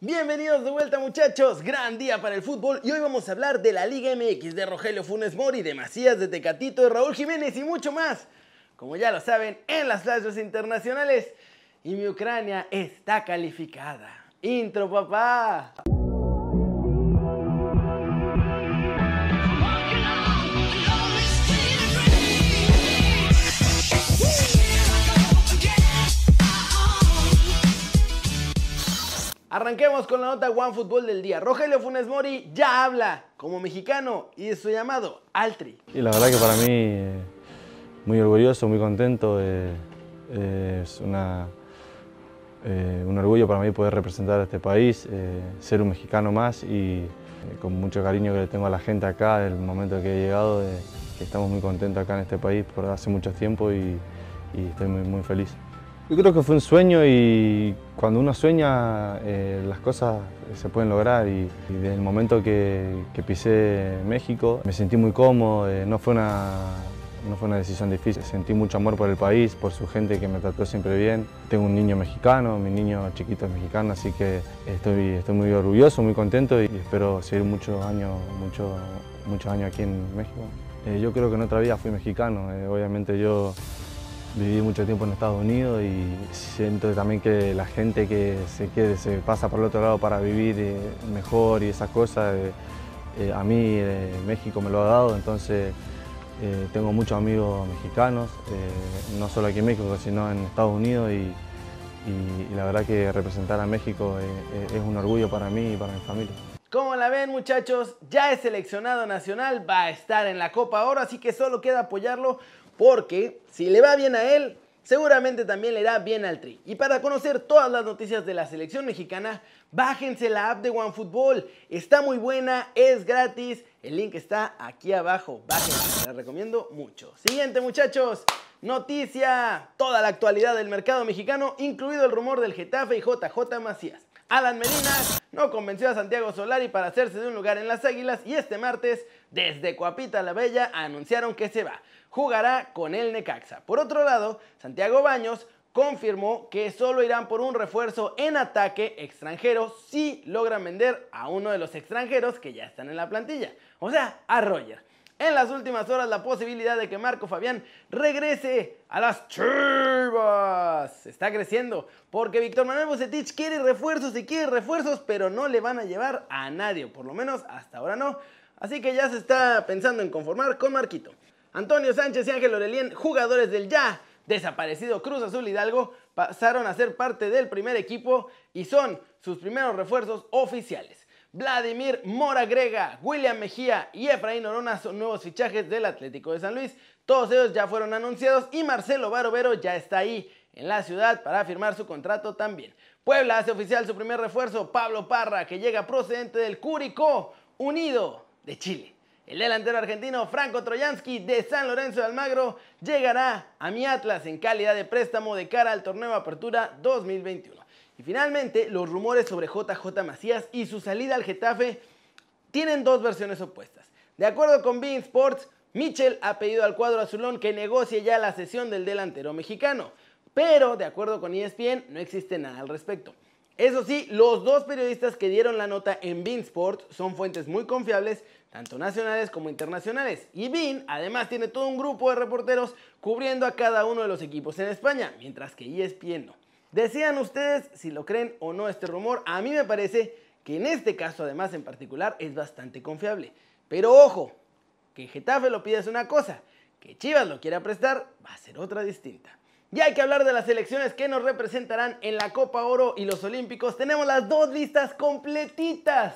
Bienvenidos de vuelta muchachos, gran día para el fútbol y hoy vamos a hablar de la Liga MX, de Rogelio Funes Mori, de Macías, de Tecatito, de Raúl Jiménez y mucho más. Como ya lo saben, en las flashes internacionales y mi Ucrania está calificada. Intro papá. Arranquemos con la nota One Fútbol del día. Rogelio Funes Mori ya habla como mexicano y es su llamado Altri. Y la verdad que para mí eh, muy orgulloso, muy contento. eh, eh, es una, un orgullo para mí poder representar a este país, ser un mexicano más y con mucho cariño que le tengo a la gente acá, el momento que he llegado, estamos muy contentos acá en este país por hace mucho tiempo y, y estoy muy, muy feliz. Yo creo que fue un sueño y cuando uno sueña eh, las cosas se pueden lograr y, y desde el momento que, pisé México me sentí muy cómodo, eh, no, fue una, no fue una decisión difícil, sentí mucho amor por el país, por su gente que me trató siempre bien. Tengo un niño mexicano, mi niño chiquito es mexicano, así que estoy, estoy muy orgulloso, muy contento y espero seguir muchos años, mucho, muchos años aquí en México. Eh, yo creo que en otra vida fui mexicano, eh, obviamente yo Viví mucho tiempo en Estados Unidos y siento también que la gente que se, quiere, se pasa por el otro lado para vivir eh, mejor y esas cosas, eh, eh, a mí México me lo ha dado, entonces tengo muchos amigos mexicanos, no solo aquí en México, sino en Estados Unidos y, la verdad que representar a México es un orgullo para mí y para mi familia. Como la ven muchachos, ya es seleccionado nacional, va a estar en la Copa Oro, así que solo queda apoyarlo porque si le va bien a él, seguramente también le irá bien al Tri. Y para conocer todas las noticias de la selección mexicana, bájense la app de OneFootball. Está muy buena, es gratis, el link está aquí abajo. Bájense, la recomiendo mucho. Siguiente muchachos, noticia, toda la actualidad del mercado mexicano, incluido el rumor del Getafe y JJ Macías. Alan Medina no convenció a Santiago Solari para hacerse de un lugar en las Águilas y este martes, desde Coapita la Bella, anunciaron que se va. Jugará con el Necaxa. Por otro lado, Santiago Baños confirmó que solo irán por un refuerzo en ataque extranjero si logran vender a uno de los extranjeros que ya están en la plantilla. O sea, a Roger. En las últimas horas la posibilidad de que Marco Fabián regrese a las Chivas está creciendo porque Víctor Manuel Bucetich quiere refuerzos y quiere refuerzos, pero no le van a llevar a nadie, por lo menos hasta ahora no. Así que ya se está pensando en conformar con Marquito. Antonio Sánchez y Ángel Orelien, jugadores del ya desaparecido Cruz Azul Hidalgo, pasaron a ser parte del primer equipo y son sus primeros refuerzos oficiales. Vladimir Moragrega, William Mejía y Efraín Orona son nuevos fichajes del Atlético de San Luis. Todos ellos ya fueron anunciados y Marcelo Barovero ya está ahí en la ciudad para firmar su contrato también. Puebla hace oficial su primer refuerzo, Pablo Parra, que llega procedente del Curicó Unido de Chile. El delantero argentino Franco Troyansky de San Lorenzo de Almagro llegará a mi Atlas en calidad de préstamo de cara al torneo Apertura 2021. Y finalmente, los rumores sobre JJ Macías y su salida al Getafe tienen dos versiones opuestas. De acuerdo con Bein Sports, Mitchell ha pedido al cuadro azulón que negocie ya la cesión del delantero mexicano. Pero, de acuerdo con ESPN, no existe nada al respecto. Eso sí, los dos periodistas que dieron la nota en Bean Sports son fuentes muy confiables, tanto nacionales como internacionales. Y Bean además tiene todo un grupo de reporteros cubriendo a cada uno de los equipos en España, mientras que ESPN no. Decían ustedes si lo creen o no este rumor. A mí me parece que en este caso, además en particular, es bastante confiable. Pero ojo, que Getafe lo pida es una cosa, que Chivas lo quiera prestar va a ser otra distinta. Ya hay que hablar de las selecciones que nos representarán en la Copa Oro y los Olímpicos. Tenemos las dos listas completitas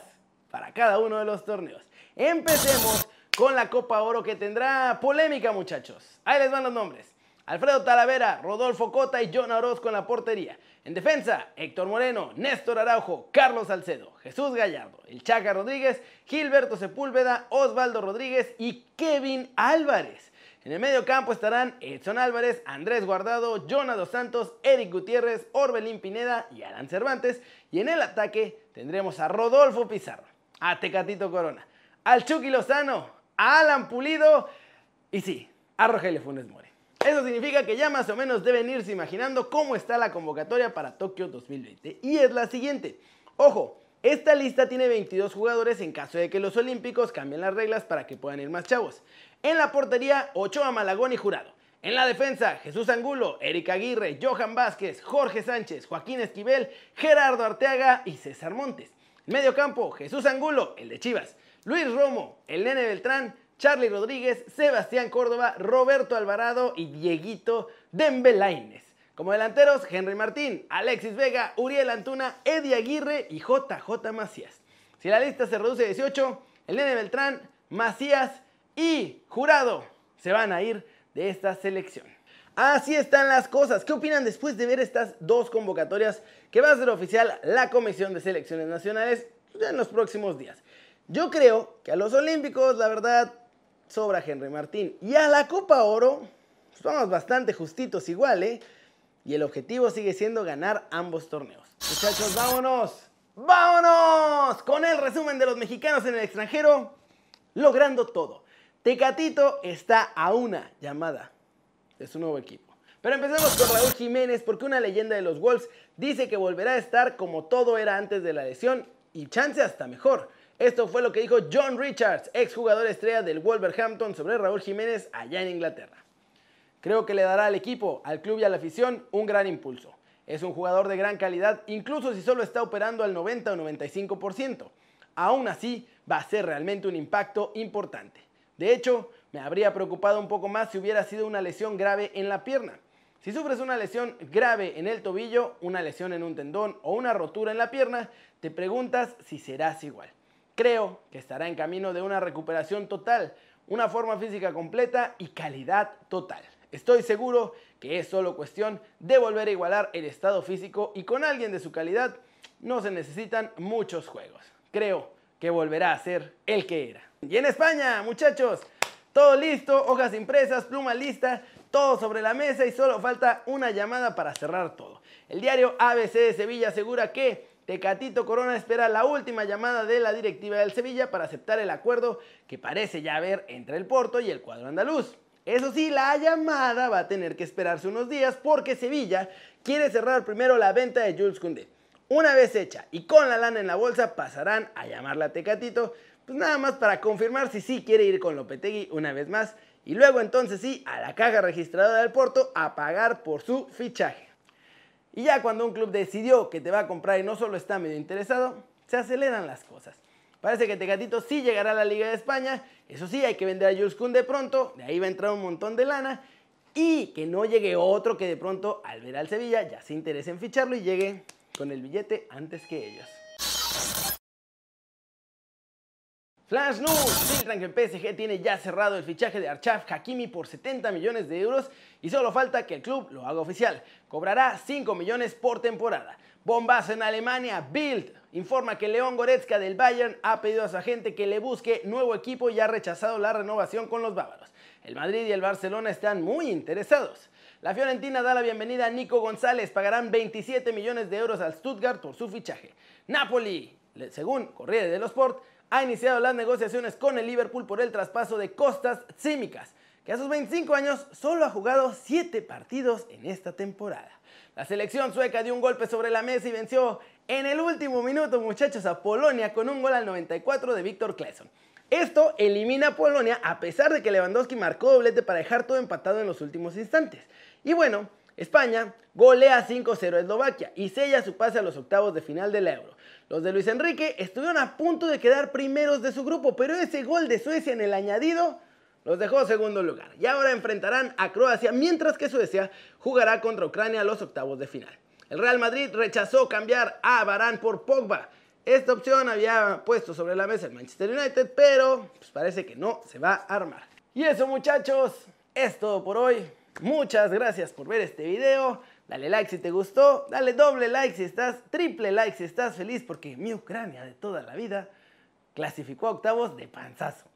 para cada uno de los torneos. Empecemos con la Copa Oro que tendrá polémica, muchachos. Ahí les van los nombres. Alfredo Talavera, Rodolfo Cota y John Orozco en la portería. En defensa, Héctor Moreno, Néstor Araujo, Carlos Salcedo, Jesús Gallardo, El Chaca Rodríguez, Gilberto Sepúlveda, Osvaldo Rodríguez y Kevin Álvarez. En el medio campo estarán Edson Álvarez, Andrés Guardado, Jonah Dos Santos, Eric Gutiérrez, Orbelín Pineda y Alan Cervantes. Y en el ataque tendremos a Rodolfo Pizarro, a Tecatito Corona, al Chucky Lozano, a Alan Pulido y sí, a Rogelio Funes Mori. Eso significa que ya más o menos deben irse imaginando cómo está la convocatoria para Tokio 2020. Y es la siguiente. Ojo, esta lista tiene 22 jugadores en caso de que los olímpicos cambien las reglas para que puedan ir más chavos. En la portería, Ochoa, Malagón y Jurado. En la defensa, Jesús Angulo, Eric Aguirre, Johan Vázquez, Jorge Sánchez, Joaquín Esquivel, Gerardo Arteaga y César Montes. En medio campo, Jesús Angulo, el de Chivas, Luis Romo, el Nene Beltrán, Charlie Rodríguez, Sebastián Córdoba, Roberto Alvarado y Dieguito Dembelaines. Como delanteros, Henry Martín, Alexis Vega, Uriel Antuna, Eddie Aguirre y JJ Macías. Si la lista se reduce a 18, el Beltrán, Macías y Jurado se van a ir de esta selección. Así están las cosas. ¿Qué opinan después de ver estas dos convocatorias que va a ser oficial la Comisión de Selecciones Nacionales en los próximos días? Yo creo que a los Olímpicos, la verdad, sobra Henry Martín. Y a la Copa Oro, pues vamos bastante justitos igual, ¿eh? Y el objetivo sigue siendo ganar ambos torneos. Muchachos, vámonos. ¡Vámonos! Con el resumen de los mexicanos en el extranjero, logrando todo. Tecatito está a una llamada de su nuevo equipo. Pero empecemos con Raúl Jiménez porque una leyenda de los Wolves dice que volverá a estar como todo era antes de la lesión y chance hasta mejor. Esto fue lo que dijo John Richards, exjugador estrella del Wolverhampton, sobre Raúl Jiménez allá en Inglaterra. Creo que le dará al equipo, al club y a la afición un gran impulso. Es un jugador de gran calidad, incluso si solo está operando al 90 o 95%. Aún así, va a ser realmente un impacto importante. De hecho, me habría preocupado un poco más si hubiera sido una lesión grave en la pierna. Si sufres una lesión grave en el tobillo, una lesión en un tendón o una rotura en la pierna, te preguntas si serás igual. Creo que estará en camino de una recuperación total, una forma física completa y calidad total. Estoy seguro que es solo cuestión de volver a igualar el estado físico y con alguien de su calidad no se necesitan muchos juegos. Creo que volverá a ser el que era. Y en España, muchachos, todo listo, hojas impresas, pluma lista, todo sobre la mesa y solo falta una llamada para cerrar todo. El diario ABC de Sevilla asegura que Tecatito Corona espera la última llamada de la directiva del Sevilla para aceptar el acuerdo que parece ya haber entre el Porto y el cuadro andaluz. Eso sí, la llamada va a tener que esperarse unos días porque Sevilla quiere cerrar primero la venta de Jules Koundé. Una vez hecha y con la lana en la bolsa pasarán a llamarla a Tecatito, pues nada más para confirmar si sí quiere ir con Lopetegui una vez más y luego entonces sí a la caja registradora del Porto a pagar por su fichaje. Y ya cuando un club decidió que te va a comprar y no solo está medio interesado, se aceleran las cosas. Parece que Tecatito sí llegará a la Liga de España. Eso sí, hay que vender a Jules Koundé pronto. De ahí va a entrar un montón de lana. Y que no llegue otro que de pronto al ver al Sevilla ya se interese en ficharlo y llegue con el billete antes que ellos. Flash News filtran que el PSG tiene ya cerrado el fichaje de Archaf Hakimi por 70 millones de euros y solo falta que el club lo haga oficial. Cobrará 5 millones por temporada. Bombazo en Alemania, Bild informa que León Goretzka del Bayern ha pedido a su agente que le busque nuevo equipo y ha rechazado la renovación con los bávaros. El Madrid y el Barcelona están muy interesados. La Fiorentina da la bienvenida a Nico González, pagarán 27 millones de euros al Stuttgart por su fichaje. Napoli, según Corriere dello Sport, ha iniciado las negociaciones con el Liverpool por el traspaso de Costas Tsimikas, que a sus 25 años solo ha jugado 7 partidos en esta temporada. La selección sueca dio un golpe sobre la mesa y venció en el último minuto, muchachos, a Polonia con un gol al 94 de Víctor Claesson. Esto elimina a Polonia a pesar de que Lewandowski marcó doblete para dejar todo empatado en los últimos instantes. Y bueno, España golea 5-0 a Eslovaquia y sella su pase a los octavos de final del Euro. Los de Luis Enrique estuvieron a punto de quedar primeros de su grupo, pero ese gol de Suecia en el añadido los dejó segundo lugar y ahora enfrentarán a Croacia mientras que Suecia jugará contra Ucrania a los octavos de final. El Real Madrid rechazó cambiar a Barán por Pogba. Esta opción había puesto sobre la mesa el Manchester United, pero pues, parece que no se va a armar. Y eso muchachos, es todo por hoy. Muchas gracias por ver este video. Dale like si te gustó, dale doble like si estás, triple like si estás feliz porque mi Ucrania de toda la vida clasificó a octavos de panzazo.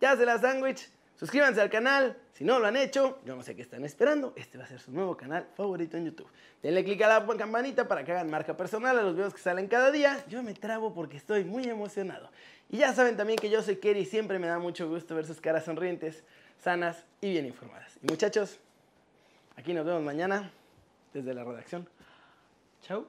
Ya se la sándwich. Suscríbanse al canal, si no lo han hecho, yo no sé qué están esperando, este va a ser su nuevo canal favorito en YouTube. Denle click a la campanita para que hagan marca personal a los videos que salen cada día. Yo me trabo porque estoy muy emocionado. Y ya saben también que yo soy Kerry y siempre me da mucho gusto ver sus caras sonrientes, sanas y bien informadas. Y muchachos, aquí nos vemos mañana desde la redacción. Chao.